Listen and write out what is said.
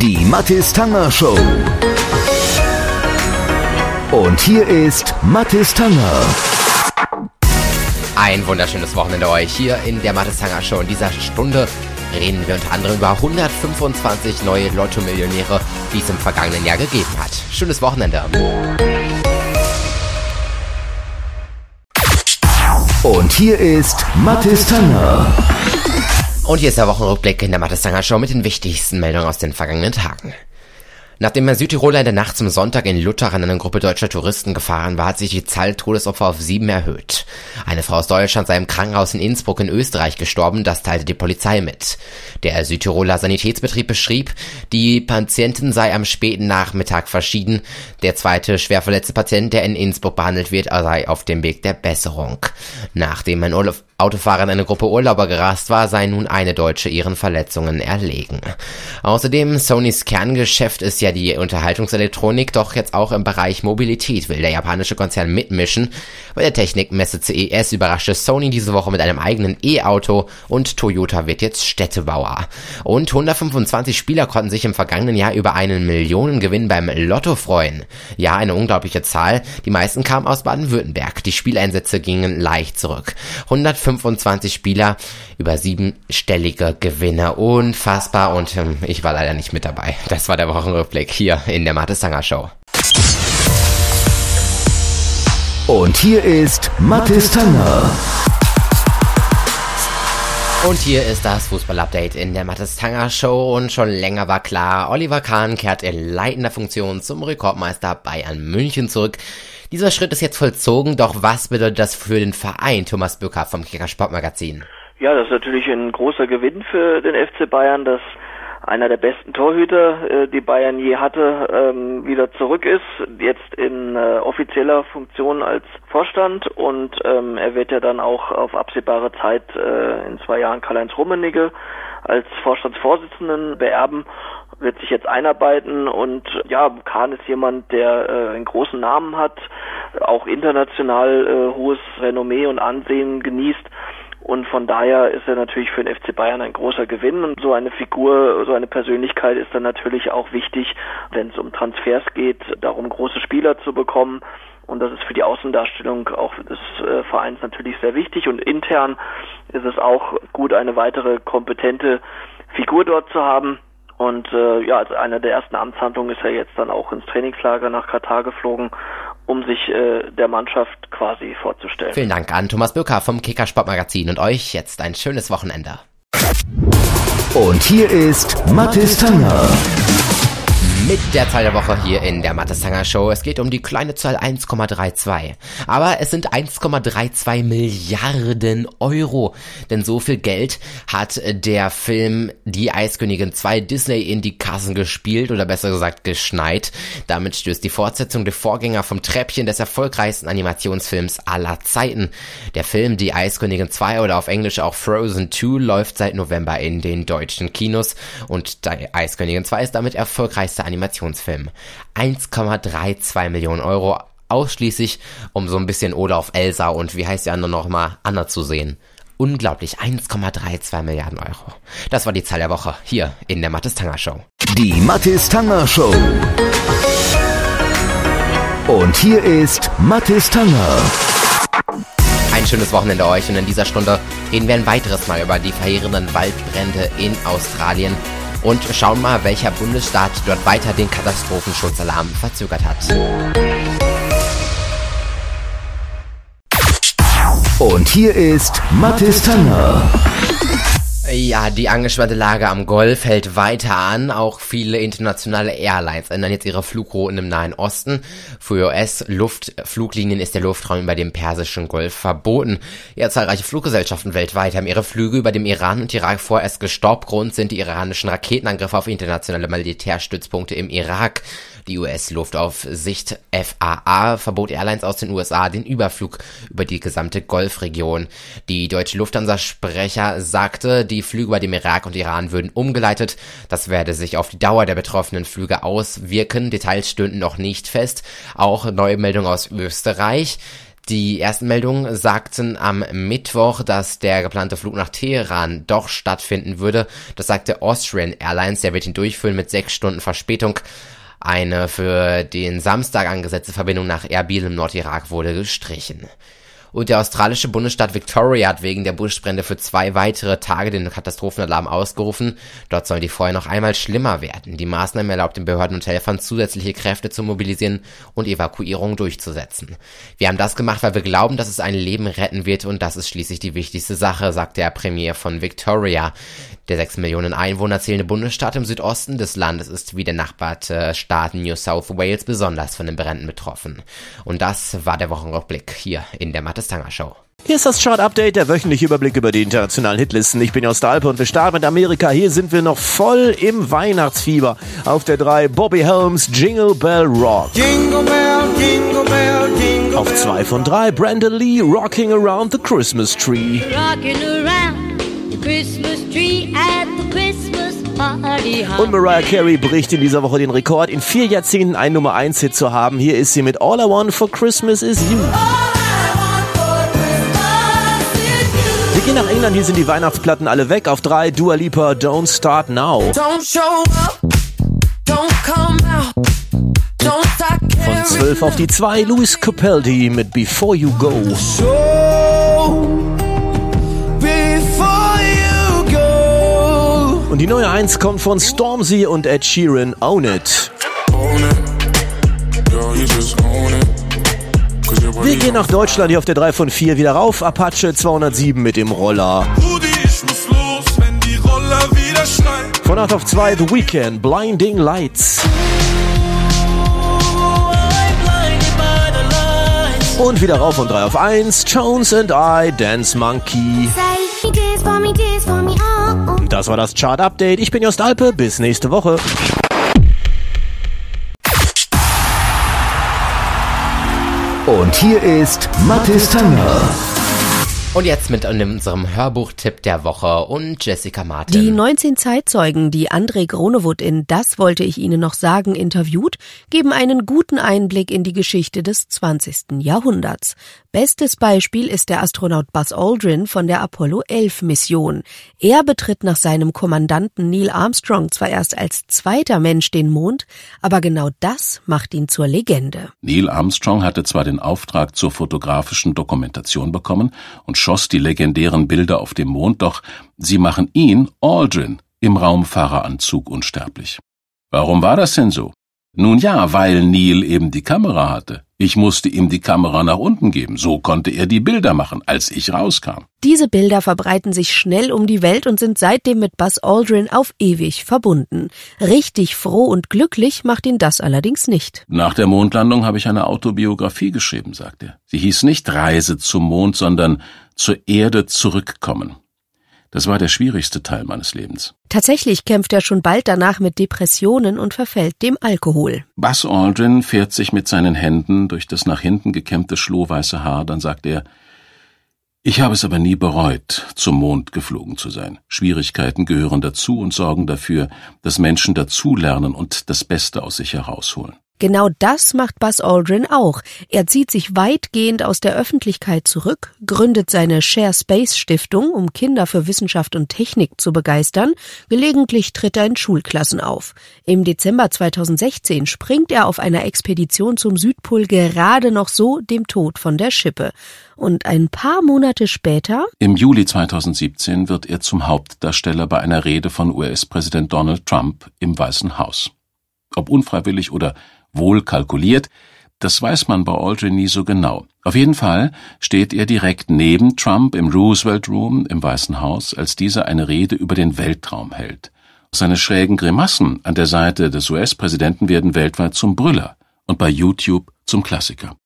Die Mathis Tanger Show. Und hier ist Mathis Tanger. Ein wunderschönes Wochenende euch hier in der Mathis Tanger Show. In dieser Stunde reden wir unter anderem über 125 neue Lotto-Millionäre, die es im vergangenen Jahr gegeben hat. Schönes Wochenende. Und hier ist Mathis Tanger. Und hier ist der Wochenrückblick in der Mattestanger Show mit den wichtigsten Meldungen aus den vergangenen Tagen. Nachdem ein Südtiroler in der Nacht zum Sonntag in Luther an eine Gruppe deutscher Touristen gefahren war, hat sich die Zahl Todesopfer auf sieben erhöht. Eine Frau aus Deutschland sei im Krankenhaus in Innsbruck in Österreich gestorben, das teilte die Polizei mit. Der Südtiroler Sanitätsbetrieb beschrieb, die Patientin sei am späten Nachmittag verschieden. Der zweite schwer verletzte Patient, der in Innsbruck behandelt wird, sei auf dem Weg der Besserung. Nachdem ein Autofahrer in eine Gruppe Urlauber gerast war, sei nun eine Deutsche ihren Verletzungen erlegen. Außerdem, Sonys Kerngeschäft ist ja die Unterhaltungselektronik, doch jetzt auch im Bereich Mobilität will der japanische Konzern mitmischen. Bei der Technikmesse CES überraschte Sony diese Woche mit einem eigenen E-Auto und Toyota wird jetzt Städtebauer. Und 125 Spieler konnten sich im vergangenen Jahr über einen Millionengewinn beim Lotto freuen. Ja, eine unglaubliche Zahl. Die meisten kamen aus Baden-Württemberg. Die Spieleinsätze gingen leicht zurück. 125 Spieler, über siebenstellige Gewinne. Unfassbar und ähm, ich war leider nicht mit dabei. Das war der Wochenrückblick hier in der Mathe Sanger Show. Und hier ist Mathis Tanger. Und hier ist das Fußball-Update in der Mattes Tanger Show und schon länger war klar, Oliver Kahn kehrt in leitender Funktion zum Rekordmeister Bayern München zurück. Dieser Schritt ist jetzt vollzogen, doch was bedeutet das für den Verein, Thomas Bücker vom Kicker Sportmagazin? Ja, das ist natürlich ein großer Gewinn für den FC Bayern, dass einer der besten Torhüter, äh, die Bayern je hatte, ähm, wieder zurück ist, jetzt in äh, offizieller Funktion als Vorstand. Und ähm, er wird ja dann auch auf absehbare Zeit äh, in zwei Jahren Karl-Heinz Rummenigge als Vorstandsvorsitzenden beerben wird sich jetzt einarbeiten. Und ja, Kahn ist jemand, der äh, einen großen Namen hat, auch international äh, hohes Renommee und Ansehen genießt und von daher ist er natürlich für den FC Bayern ein großer Gewinn. Und so eine Figur, so eine Persönlichkeit ist dann natürlich auch wichtig, wenn es um Transfers geht, darum große Spieler zu bekommen. Und das ist für die Außendarstellung auch des äh, Vereins natürlich sehr wichtig. Und intern ist es auch gut, eine weitere kompetente Figur dort zu haben. Und äh, ja, als eine der ersten Amtshandlungen ist er jetzt dann auch ins Trainingslager nach Katar geflogen um sich äh, der Mannschaft quasi vorzustellen. Vielen Dank an Thomas Böker vom Kicker Sportmagazin und euch jetzt ein schönes Wochenende. Und hier ist Mathis Tanger mit der Zahl der Woche hier in der Mattestanger Show. Es geht um die kleine Zahl 1,32. Aber es sind 1,32 Milliarden Euro. Denn so viel Geld hat der Film Die Eiskönigin 2 Disney in die Kassen gespielt oder besser gesagt geschneit. Damit stößt die Fortsetzung der Vorgänger vom Treppchen des erfolgreichsten Animationsfilms aller Zeiten. Der Film Die Eiskönigin 2 oder auf Englisch auch Frozen 2 läuft seit November in den deutschen Kinos und Die Eiskönigin 2 ist damit erfolgreichste Animationsfilm Animationsfilm. 1,32 Millionen Euro ausschließlich, um so ein bisschen Olaf Elsa und wie heißt die andere nochmal, Anna zu sehen. Unglaublich, 1,32 Milliarden Euro. Das war die Zahl der Woche hier in der Mathis Tanger Show. Die Mathis Tanger Show. Und hier ist Mathis Tanger. Ein schönes Wochenende euch und in dieser Stunde reden wir ein weiteres Mal über die verheerenden Waldbrände in Australien und schauen mal, welcher Bundesstaat dort weiter den Katastrophenschutzalarm verzögert hat. Und hier ist Mathis Tanger. Ja, die angespannte Lage am Golf hält weiter an. Auch viele internationale Airlines ändern jetzt ihre Flugrouten im Nahen Osten. Für US-Luftfluglinien ist der Luftraum über dem Persischen Golf verboten. Ja, zahlreiche Fluggesellschaften weltweit haben ihre Flüge über dem Iran und Irak vorerst gestoppt. Grund sind die iranischen Raketenangriffe auf internationale Militärstützpunkte im Irak. Die US-Luftaufsicht FAA verbot Airlines aus den USA den Überflug über die gesamte Golfregion. Die deutsche Lufthansa-Sprecher sagte, die Flüge über dem Irak und Iran würden umgeleitet. Das werde sich auf die Dauer der betroffenen Flüge auswirken. Details stünden noch nicht fest. Auch neue Meldung aus Österreich. Die ersten Meldungen sagten am Mittwoch, dass der geplante Flug nach Teheran doch stattfinden würde. Das sagte Austrian Airlines, der wird ihn durchführen mit sechs Stunden Verspätung. Eine für den Samstag angesetzte Verbindung nach Erbil im Nordirak wurde gestrichen und der australische Bundesstaat Victoria hat wegen der Buschbrände für zwei weitere Tage den Katastrophenalarm ausgerufen. Dort sollen die Feuer noch einmal schlimmer werden. Die Maßnahme erlaubt den Behörden und Helfern zusätzliche Kräfte zu mobilisieren und Evakuierungen durchzusetzen. Wir haben das gemacht, weil wir glauben, dass es ein Leben retten wird und das ist schließlich die wichtigste Sache, sagt der Premier von Victoria. Der 6 Millionen Einwohner zählende Bundesstaat im Südosten des Landes ist wie der nachbarte Staat New South Wales besonders von den Bränden betroffen. Und das war der Wochenrückblick hier in der Mattes Tanger Show. Hier ist das Chart Update, der wöchentliche Überblick über die internationalen Hitlisten. Ich bin aus der Alpe und wir starten mit Amerika. Hier sind wir noch voll im Weihnachtsfieber. Auf der 3 Bobby Helms Jingle Bell Rock. Jingle Bell, Jingle Bell, Jingle Auf 2 von 3 Brandon Lee Rocking Around the Christmas Tree. Rocking around und Mariah Carey bricht in dieser Woche den Rekord, in vier Jahrzehnten einen Nummer 1 Hit zu haben. Hier ist sie mit All I Want for Christmas is You. Gehen nach England, hier sind die Weihnachtsplatten alle weg. Auf drei Dua Lipa, Don't Start Now. Don't show up, don't come out. Von 12 auf die 2 Louis Capaldi mit Before You Go. Und die neue 1 kommt von Stormzy und Ed Sheeran, Own It. Wir gehen nach Deutschland hier auf der 3 von 4 wieder rauf. Apache 207 mit dem Roller. Von 8 auf 2 The Weekend, Blinding Lights. Und wieder rauf von 3 auf 1, Jones and I, Dance Monkey. Das war das Chart Update. Ich bin Jost Alpe. Bis nächste Woche. Und hier ist Mathis Tanger. Und jetzt mit unserem Hörbuchtipp der Woche und Jessica Martin. Die 19 Zeitzeugen, die André Gronewood in Das wollte ich Ihnen noch sagen interviewt, geben einen guten Einblick in die Geschichte des 20. Jahrhunderts. Bestes Beispiel ist der Astronaut Buzz Aldrin von der Apollo 11 Mission. Er betritt nach seinem Kommandanten Neil Armstrong zwar erst als zweiter Mensch den Mond, aber genau das macht ihn zur Legende. Neil Armstrong hatte zwar den Auftrag zur fotografischen Dokumentation bekommen und schoss die legendären Bilder auf dem Mond, doch sie machen ihn, Aldrin, im Raumfahreranzug unsterblich. Warum war das denn so? Nun ja, weil Neil eben die Kamera hatte. Ich musste ihm die Kamera nach unten geben, so konnte er die Bilder machen, als ich rauskam. Diese Bilder verbreiten sich schnell um die Welt und sind seitdem mit Buzz Aldrin auf ewig verbunden. Richtig froh und glücklich macht ihn das allerdings nicht. Nach der Mondlandung habe ich eine Autobiografie geschrieben, sagt er. Sie hieß nicht Reise zum Mond, sondern zur Erde zurückkommen. Das war der schwierigste Teil meines Lebens. Tatsächlich kämpft er schon bald danach mit Depressionen und verfällt dem Alkohol. Buzz Aldrin fährt sich mit seinen Händen durch das nach hinten gekämmte schlohweiße Haar, dann sagt er, ich habe es aber nie bereut, zum Mond geflogen zu sein. Schwierigkeiten gehören dazu und sorgen dafür, dass Menschen dazulernen und das Beste aus sich herausholen. Genau das macht Buzz Aldrin auch. Er zieht sich weitgehend aus der Öffentlichkeit zurück, gründet seine Share Space Stiftung, um Kinder für Wissenschaft und Technik zu begeistern. Gelegentlich tritt er in Schulklassen auf. Im Dezember 2016 springt er auf einer Expedition zum Südpol gerade noch so dem Tod von der Schippe. Und ein paar Monate später? Im Juli 2017 wird er zum Hauptdarsteller bei einer Rede von US-Präsident Donald Trump im Weißen Haus. Ob unfreiwillig oder wohl kalkuliert, das weiß man bei Aldrin nie so genau. Auf jeden Fall steht er direkt neben Trump im Roosevelt Room im Weißen Haus, als dieser eine Rede über den Weltraum hält. Seine schrägen Grimassen an der Seite des US-Präsidenten werden weltweit zum Brüller und bei YouTube zum Klassiker.